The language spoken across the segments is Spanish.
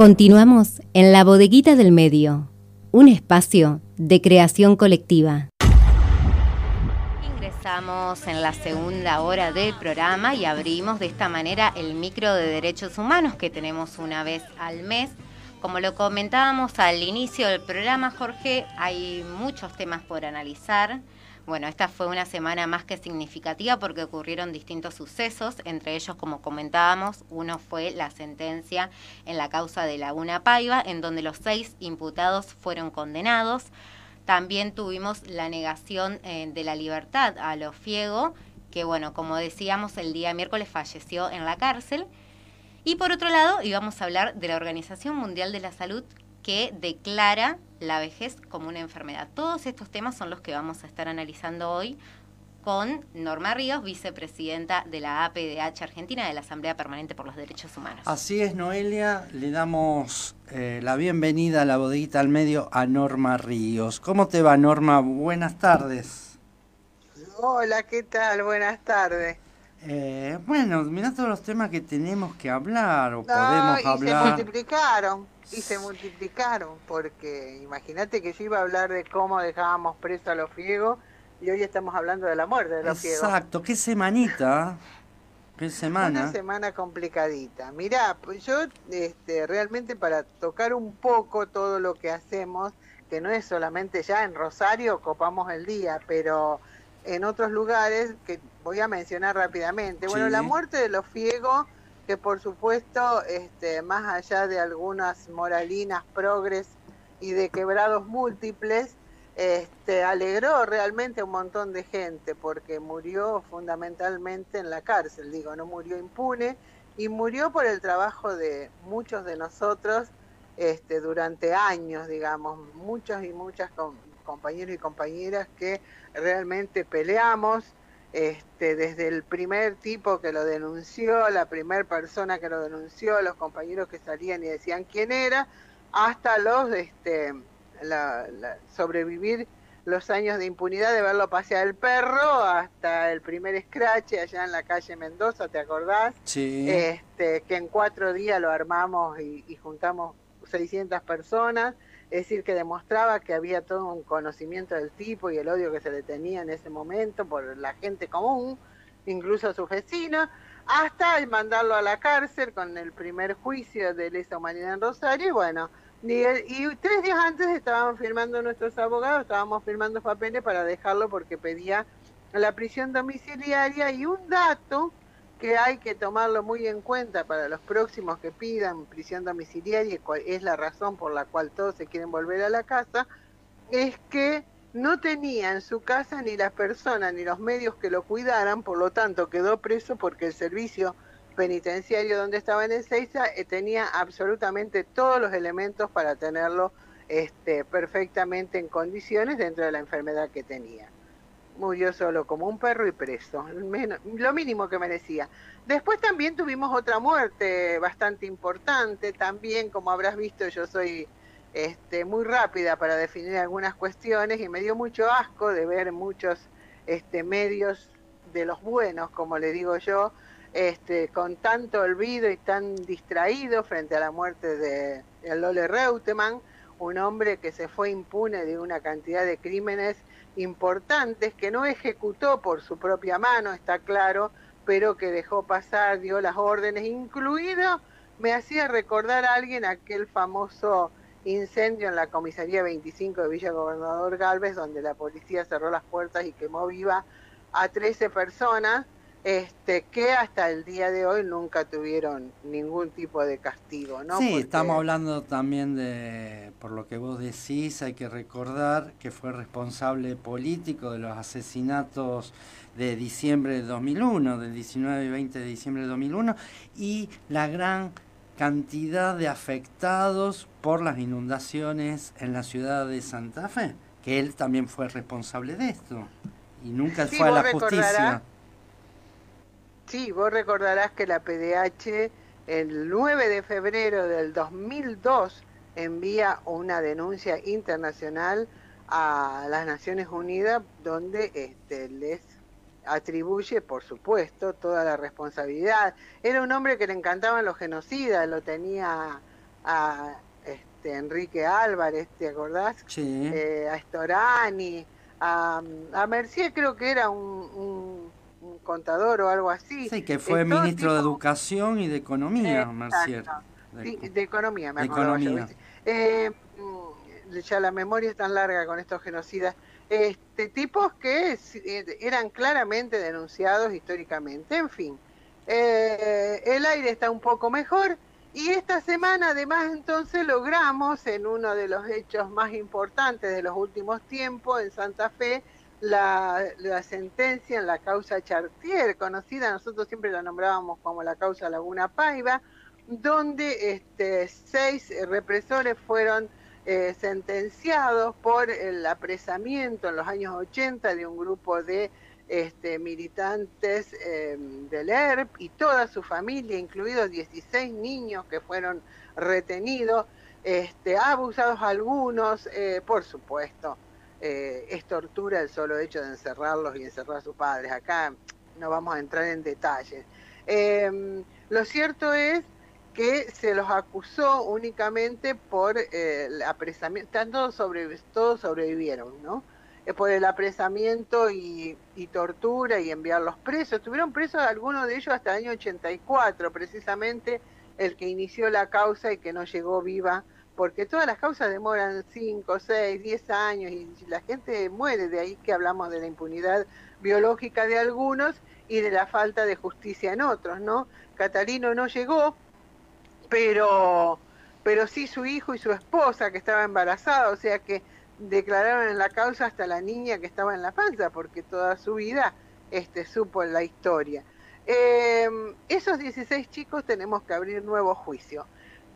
Continuamos en la bodeguita del medio, un espacio de creación colectiva. Ingresamos en la segunda hora del programa y abrimos de esta manera el micro de derechos humanos que tenemos una vez al mes. Como lo comentábamos al inicio del programa, Jorge, hay muchos temas por analizar. Bueno, esta fue una semana más que significativa porque ocurrieron distintos sucesos, entre ellos, como comentábamos, uno fue la sentencia en la causa de Laguna Paiva, en donde los seis imputados fueron condenados. También tuvimos la negación eh, de la libertad a los Fiego, que bueno, como decíamos, el día miércoles falleció en la cárcel. Y por otro lado, íbamos a hablar de la Organización Mundial de la Salud, que declara la vejez como una enfermedad. Todos estos temas son los que vamos a estar analizando hoy con Norma Ríos, vicepresidenta de la APDH Argentina de la Asamblea Permanente por los Derechos Humanos. Así es, Noelia, le damos eh, la bienvenida a la bodeguita al medio a Norma Ríos. ¿Cómo te va, Norma? Buenas tardes. Hola, ¿qué tal? Buenas tardes. Eh, bueno, mira todos los temas que tenemos que hablar o podemos hablar. Se multiplicaron y se multiplicaron, porque imagínate que yo iba a hablar de cómo dejábamos preso a los fiegos y hoy estamos hablando de la muerte de los fiegos. Exacto, qué semanita, qué semana. Una semana complicadita. Mirá, pues yo este, realmente para tocar un poco todo lo que hacemos, que no es solamente ya en Rosario copamos el día, pero en otros lugares que voy a mencionar rápidamente. Bueno, la muerte de los fiegos que por supuesto, este, más allá de algunas moralinas progres y de quebrados múltiples, este, alegró realmente a un montón de gente porque murió fundamentalmente en la cárcel, digo, no murió impune y murió por el trabajo de muchos de nosotros este, durante años, digamos, muchos y muchas compañeros y compañeras que realmente peleamos este, desde el primer tipo que lo denunció, la primera persona que lo denunció, los compañeros que salían y decían quién era, hasta los este, sobrevivir los años de impunidad de verlo pasear el perro, hasta el primer scratch allá en la calle Mendoza, ¿te acordás? Sí. Este, que en cuatro días lo armamos y, y juntamos 600 personas es decir, que demostraba que había todo un conocimiento del tipo y el odio que se le tenía en ese momento por la gente común, incluso a sus vecinos, hasta mandarlo a la cárcel con el primer juicio de lesa humanidad en Rosario, y bueno, y, y, tres días antes estaban firmando nuestros abogados, estábamos firmando papeles para dejarlo porque pedía la prisión domiciliaria y un dato que hay que tomarlo muy en cuenta para los próximos que pidan prisión domiciliaria, es la razón por la cual todos se quieren volver a la casa, es que no tenía en su casa ni las personas ni los medios que lo cuidaran, por lo tanto quedó preso porque el servicio penitenciario donde estaba en Ezeiza eh, tenía absolutamente todos los elementos para tenerlo este, perfectamente en condiciones dentro de la enfermedad que tenía murió solo como un perro y preso, lo mínimo que merecía. Después también tuvimos otra muerte bastante importante, también como habrás visto yo soy este, muy rápida para definir algunas cuestiones y me dio mucho asco de ver muchos este, medios de los buenos, como le digo yo, este, con tanto olvido y tan distraído frente a la muerte de, de Lole Reutemann, un hombre que se fue impune de una cantidad de crímenes importantes que no ejecutó por su propia mano, está claro, pero que dejó pasar, dio las órdenes, incluido, me hacía recordar a alguien aquel famoso incendio en la comisaría 25 de Villa Gobernador Galvez, donde la policía cerró las puertas y quemó viva a 13 personas este, que hasta el día de hoy nunca tuvieron ningún tipo de castigo, ¿no? Sí, estamos hablando también de, por lo que vos decís, hay que recordar que fue responsable político de los asesinatos de diciembre de 2001, del 19 y 20 de diciembre de 2001, y la gran cantidad de afectados por las inundaciones en la ciudad de Santa Fe, que él también fue responsable de esto, y nunca fue a la justicia. Sí, vos recordarás que la PDH el 9 de febrero del 2002 envía una denuncia internacional a las Naciones Unidas donde este, les atribuye, por supuesto, toda la responsabilidad. Era un hombre que le encantaban los genocidas, lo tenía a este, Enrique Álvarez, ¿te acordás? Sí. Eh, a Storani, a, a Mercier creo que era un, contador o algo así. Sí, que fue ministro de Educación y de Economía, Mercier. De, de, Economía, me acuerdo. Economía. Eh, mm, ya la memoria es tan larga con estos genocidas. Este, tipos que eh, eran claramente denunciados históricamente. En fin, eh, el aire está un poco mejor y esta semana además entonces logramos en uno de los hechos más importantes de los últimos tiempos en Santa Fe la, sentencia en la causa Chartier, conocida, nosotros siempre la nombrábamos como la causa Laguna Paiva, donde este, seis represores fueron eh, sentenciados por el apresamiento en los años 80 de un grupo de este, militantes em, del ERP y toda su familia, incluidos 16 niños que fueron retenidos, este, abusados algunos, eh, por supuesto. Eh, es tortura el solo hecho de encerrarlos y encerrar a sus padres. Acá no vamos a entrar en detalles. Em, lo cierto es que se los acusó únicamente por eh, el apresamiento, todos, sobre, todos sobrevivieron, ¿no? por el apresamiento y, tortura y enviarlos presos. Estuvieron presos algunos de ellos hasta el año 84, precisamente el que inició la causa y que no llegó viva, porque todas las causas demoran 5, 6, 10 años y la gente muere, de ahí que hablamos de la impunidad biológica de algunos y de la falta de justicia en otros, ¿no? Catalino no llegó, pero, pero sí su hijo y su esposa que estaba embarazada, o sea que declararon en la causa hasta la niña que estaba en la panza, porque toda su vida este, supo la historia. Em, esos 16 chicos tenemos que abrir nuevo juicio.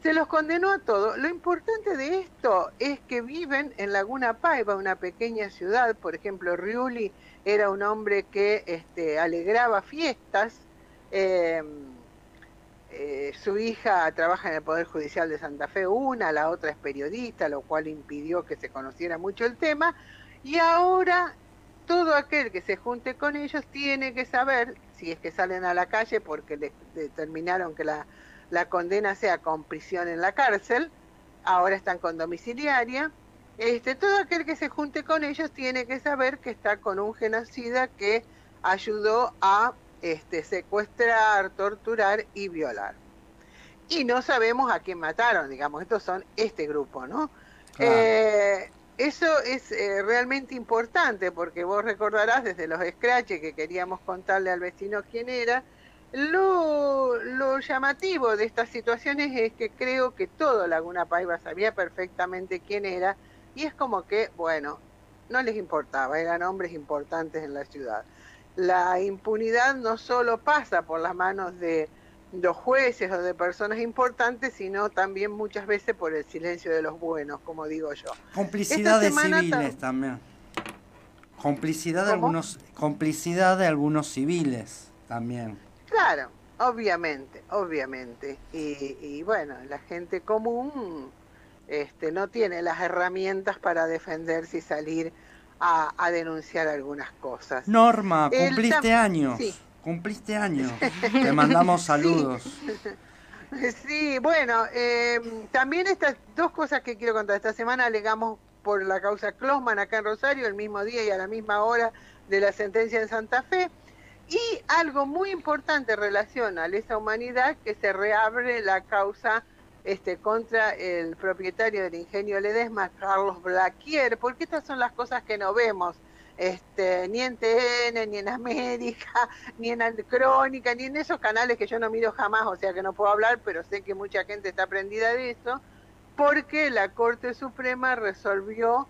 Se los condenó a todos. Lo importante de esto es que viven en Laguna Paiva, una pequeña ciudad. Por ejemplo, Riuli era un hombre que este, alegraba fiestas. Em, eh, su hija trabaja en el Poder Judicial de Santa Fe, una, la otra es periodista, lo cual impidió que se conociera mucho el tema. Y ahora todo aquel que se junte con ellos tiene que saber, si es que salen a la calle porque determinaron que la, la condena sea con prisión en la cárcel, ahora están con domiciliaria, este, todo aquel que se junte con ellos tiene que saber que está con un genocida que ayudó a este, secuestrar, torturar y violar. Y no sabemos a quién mataron, digamos, estos son este grupo, ¿no? Eh, eso es eh, realmente importante porque vos recordarás desde los scratches que queríamos contarle al vecino quién era. Lo, lo llamativo de estas situaciones es que creo que todo Laguna Paiva sabía perfectamente quién era y es como que, bueno, no les importaba, eran hombres importantes en la ciudad la impunidad no solo pasa por las manos de los jueces o de personas importantes, sino también muchas veces por el silencio de los buenos, como digo yo. Complicidad de civiles también. Complicidad de algunos, complicidad de algunos civiles también. Claro, obviamente, obviamente. Y, y bueno, la gente común este, no tiene las herramientas para defenderse y salir a, denunciar algunas cosas. Norma, cumpliste años. Cumpliste años. Te mandamos saludos. Sí, bueno, eh, también estas dos cosas que quiero contar. Esta semana alegamos por la causa Closman acá en Rosario, el mismo día y a la misma hora de la sentencia en Santa Fe. Y algo muy importante en relación a esa humanidad, que se reabre la causa este, contra el propietario del ingenio Ledesma, Carlos Blaquier, porque estas son las cosas que no vemos. Este, ni en TN, ni en América, ni en Crónica, ni en esos canales que yo no miro jamás, o sea que no puedo hablar, pero sé que mucha gente está prendida de eso, porque la Corte Suprema resolvió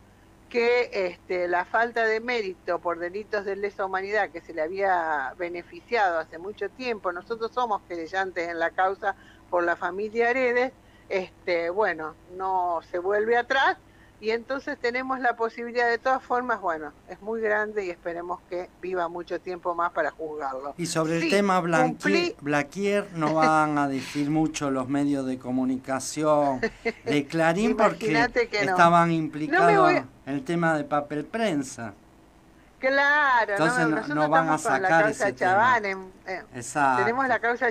que este, la falta de mérito por delitos de lesa humanidad que se le había beneficiado hace mucho tiempo, nosotros somos querellantes en la causa por la familia Heredes, este, bueno, no se vuelve atrás y entonces tenemos la posibilidad de todas formas, bueno, es muy grande y esperemos que viva mucho tiempo más para juzgarlo. Y sobre el tema Blaquier, no van a decir mucho los medios de comunicación de Clarín porque estaban implicados en el tema de papel prensa. Claro, entonces no, van a sacar ese tema. Eh, tenemos la causa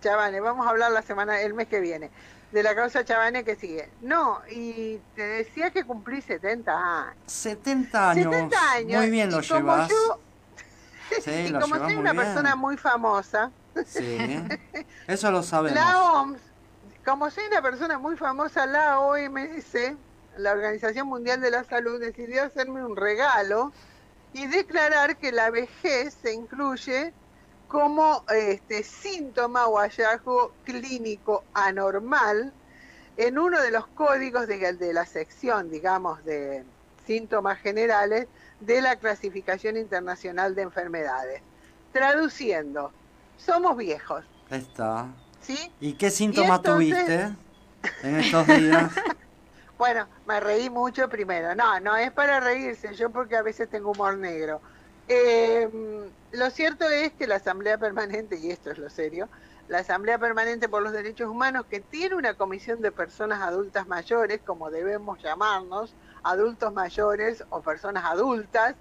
Chavane, vamos a hablar la semana, el mes que viene, de la causa Chavane que sigue. No, y te decía que cumplí 70 años. 70 años. 70 años. Muy bien lo llevas. sí, y como soy una persona muy famosa. Sí, eso lo sabemos. La OMS, como soy una persona muy famosa, la OMS, la Organización Mundial de la Salud, decidió hacerme un regalo y declarar que la vejez se incluye como este, síntoma o hallazgo clínico anormal en uno de los códigos de, de la sección, digamos, de síntomas generales de la clasificación internacional de enfermedades. Traduciendo, somos viejos. Está. ¿Sí? ¿Y qué síntomas tuviste en estos días? bueno, me reí mucho primero. No, no es para reírse, yo porque a veces tengo humor negro. Eh, lo cierto es que la Asamblea Permanente, y esto es lo serio, la Asamblea Permanente por los Derechos Humanos, que tiene una comisión de personas adultas mayores, como debemos llamarnos, adultos mayores o personas adultas,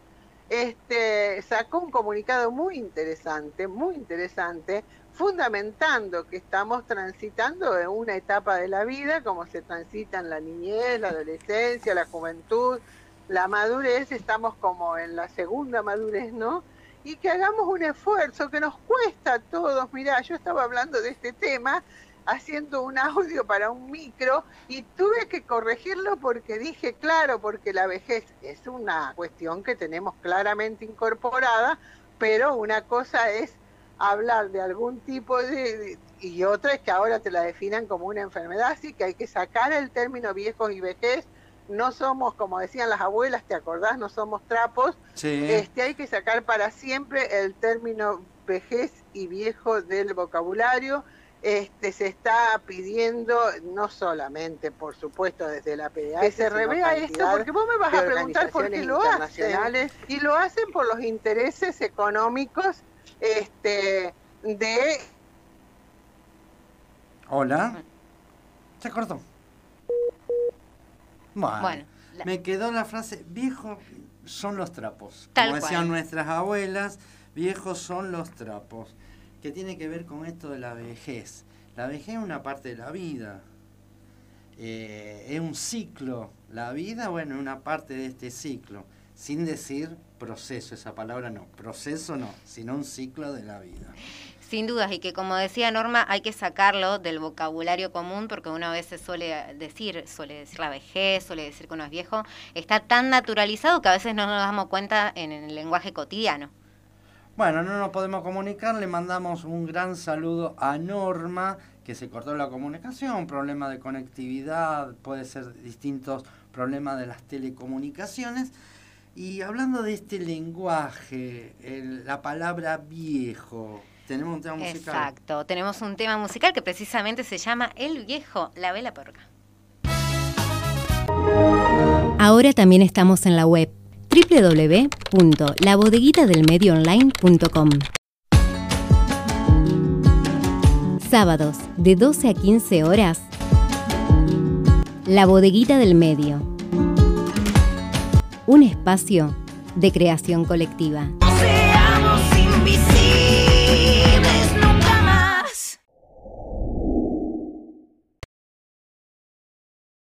este, sacó un comunicado muy interesante, muy interesante, fundamentando que estamos transitando en una etapa de la vida, como se transita en la niñez, la adolescencia, la juventud, la madurez, estamos como en la segunda madurez, ¿no? Y que hagamos un esfuerzo que nos cuesta a todos. Mirá, yo estaba hablando de este tema haciendo un audio para un micro y tuve que corregirlo porque dije, claro, porque la vejez es una cuestión que tenemos claramente incorporada, pero una cosa es hablar de algún tipo de, y otra es que ahora te la definan como una enfermedad, así que hay que sacar el término viejos y vejez no somos, como decían las abuelas, ¿te acordás? No somos trapos. Este, hay que sacar para siempre el término vejez y viejo del vocabulario. Este, se está pidiendo, no solamente, por supuesto, desde la PDA, que se revea esto, porque vos me vas a preguntar por qué lo hacen. Y lo hacen por los intereses económicos este, de... Hola. Se cortó. Bueno, me quedó la frase, viejos son los trapos. Como decían nuestras abuelas, viejos son los trapos. Que tiene que ver con esto de la vejez. La vejez es una parte de la vida. Eh, es un ciclo. La vida, bueno, es una parte de este ciclo. Sin decir proceso, esa palabra no. Proceso no, sino un ciclo de la vida. Sin dudas, y que como decía Norma, hay que sacarlo del vocabulario común porque uno a veces suele decir, suele decir la vejez, suele decir que uno es viejo, está tan naturalizado que a veces no nos damos cuenta en el lenguaje cotidiano. Bueno, no nos podemos comunicar, le mandamos un gran saludo a Norma, que se cortó la comunicación, problema de conectividad, puede ser distintos problemas de las telecomunicaciones. Y hablando de este lenguaje, la palabra viejo, tenemos un tema musical. Exacto, tenemos un tema musical que precisamente se llama El viejo, la vela porca. Ahora también estamos en la web www.labodeguitadelmedioonline.com. Sábados de 12 a 15 horas. La Bodeguita del Medio. Un espacio de creación colectiva. Seamos invisibles.